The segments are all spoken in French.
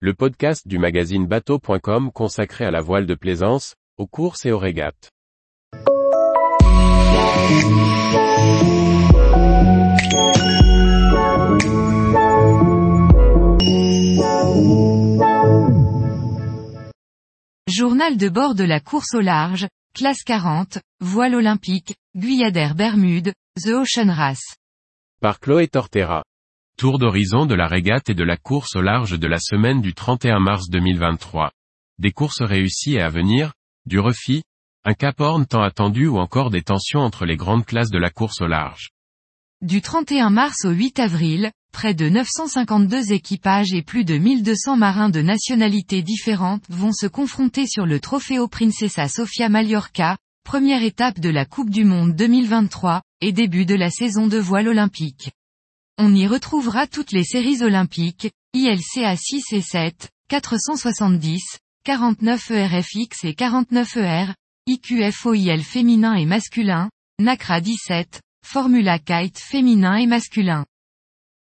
le podcast du magazine bateau.com consacré à la voile de plaisance, aux courses et aux régates. Journal de bord de la course au large, classe 40, voile olympique, Guyadère Bermude, The Ocean Race. Par Chloé Tortera. Tour d'horizon de la régate et de la course au large de la semaine du 31 mars 2023. Des courses réussies et à venir, du refit, un cap horn tant attendu ou encore des tensions entre les grandes classes de la course au large. Du 31 mars au 8 avril, près de 952 équipages et plus de 1200 marins de nationalités différentes vont se confronter sur le Trofeo Princesa Sofia Mallorca, première étape de la Coupe du Monde 2023, et début de la saison de voile olympique. On y retrouvera toutes les séries olympiques, ILCA 6 et 7, 470, 49 ERFX et 49 ER, IQFOIL féminin et masculin, NACRA 17, Formula Kite féminin et masculin.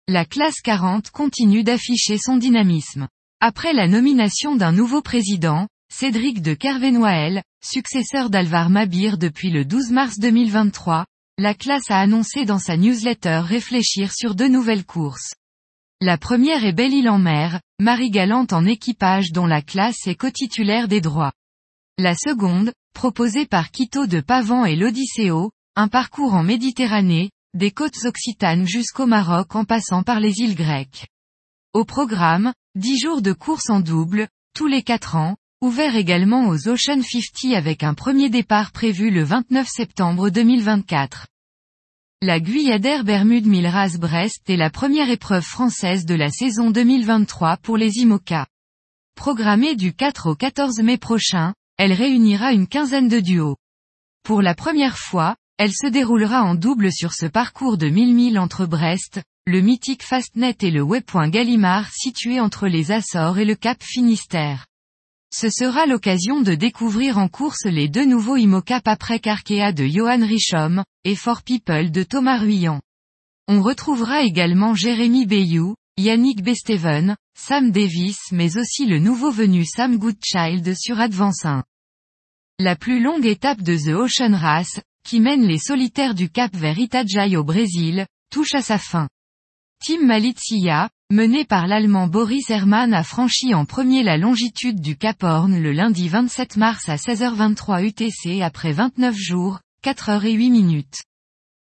La classe 40 continue d'afficher son dynamisme. Après la nomination d'un nouveau président, Cédric de Kervenoël, successeur d'Alvar Mabir depuis le 12 mars 2023, la classe a annoncé dans sa newsletter réfléchir sur deux nouvelles courses. La première est Belle-Île en mer, Marie Galante en équipage dont la classe est co-titulaire des droits. La seconde, proposée par Quito de Pavan et l'Odysseo, un parcours en Méditerranée, des côtes occitanes jusqu'au Maroc en passant par les îles grecques. Au programme, 10 jours de course en double, tous les 4 ans, ouvert également aux Ocean 50 avec un premier départ prévu le 29 septembre 2024. La Guyadère Bermude Milraz Brest est la première épreuve française de la saison 2023 pour les IMOCA. Programmée du 4 au 14 mai prochain, elle réunira une quinzaine de duos. Pour la première fois, elle se déroulera en double sur ce parcours de 1000 milles entre Brest, le mythique Fastnet et le waypoint Gallimard situé entre les Açores et le Cap Finistère. Ce sera l'occasion de découvrir en course les deux nouveaux IMOCAP après Arkea de Johan Richom, et For People de Thomas Ruyant. On retrouvera également Jérémy Bayou, Yannick Besteven, Sam Davis mais aussi le nouveau venu Sam Goodchild sur Advance 1. La plus longue étape de The Ocean Race, qui mène les solitaires du Cap vers Itajaí au Brésil, touche à sa fin. Team Malizia, mené par l'Allemand Boris Hermann a franchi en premier la longitude du Cap Horn le lundi 27 mars à 16h23 UTC après 29 jours, 4 heures et 8 minutes.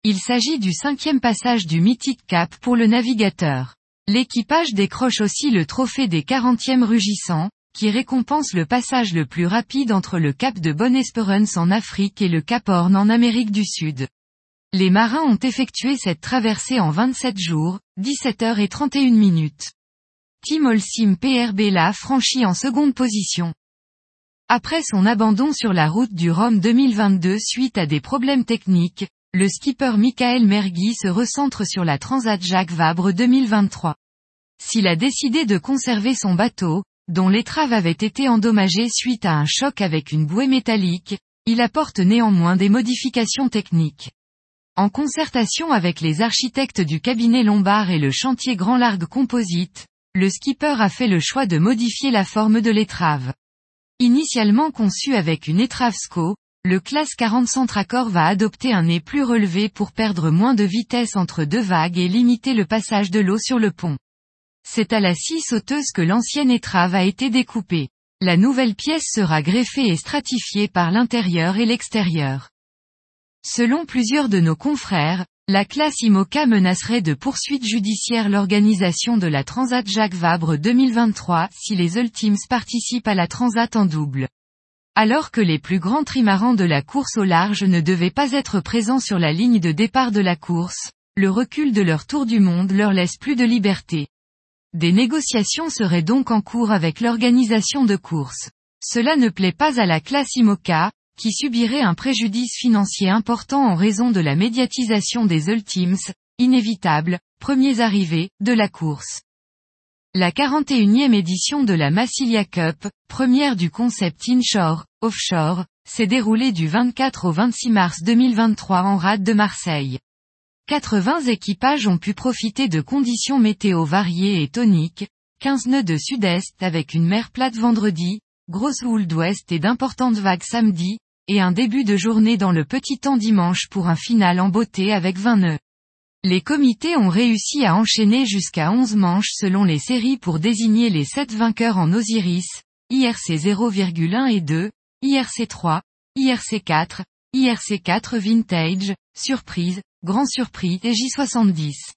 Il s'agit du cinquième passage du mythique Cap pour le navigateur. L'équipage décroche aussi le trophée des 40e rugissants, qui récompense le passage le plus rapide entre le cap de Bonne-Espérance en Afrique et le cap Horn en Amérique du Sud. Les marins ont effectué cette traversée en 27 jours, 17 heures et 31 minutes. Tim Olsim PRB l'a franchi en seconde position. Après son abandon sur la route du Rhum 2022 suite à des problèmes techniques, le skipper Michael Mergui se recentre sur la Transat Jacques Vabre 2023. S'il a décidé de conserver son bateau, dont l'étrave avait été endommagée suite à un choc avec une bouée métallique, il apporte néanmoins des modifications techniques. En concertation avec les architectes du cabinet Lombard et le chantier Grand Largue Composite, le skipper a fait le choix de modifier la forme de l'étrave. Initialement conçu avec une étrave SCO, le classe 40 Centracor va adopter un nez plus relevé pour perdre moins de vitesse entre deux vagues et limiter le passage de l'eau sur le pont. C'est à la scie sauteuse que l'ancienne étrave a été découpée. La nouvelle pièce sera greffée et stratifiée par l'intérieur et l'extérieur. Selon plusieurs de nos confrères, la classe IMOCA menacerait de poursuites judiciaires l'organisation de la Transat Jacques Vabre 2023 si les Ultimes participent à la Transat en double. Alors que les plus grands trimarans de la course au large ne devaient pas être présents sur la ligne de départ de la course, le recul de leur tour du monde leur laisse plus de liberté. Des négociations seraient donc en cours avec l'organisation de courses. Cela ne plaît pas à la classe IMOCA, qui subirait un préjudice financier important en raison de la médiatisation des Ultimes, inévitable, premiers arrivés, de la course. La 41e édition de la Massilia Cup, première du concept inshore, offshore, s'est déroulée du 24 au 26 mars 2023 en rade de Marseille. 80 équipages ont pu profiter de conditions météo variées et toniques, 15 nœuds de sud-est avec une mer plate vendredi, grosse houle d'ouest et d'importantes vagues samedi, et un début de journée dans le petit temps dimanche pour un final en beauté avec 20 nœuds. Les comités ont réussi à enchaîner jusqu'à 11 manches selon les séries pour désigner les 7 vainqueurs en Osiris, IRC 0,1 et 2, IRC 3, IRC 4, IRC 4 Vintage, Surprise, Grand Surpris et J70.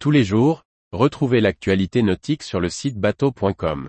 Tous les jours, retrouvez l'actualité nautique sur le site bateau.com.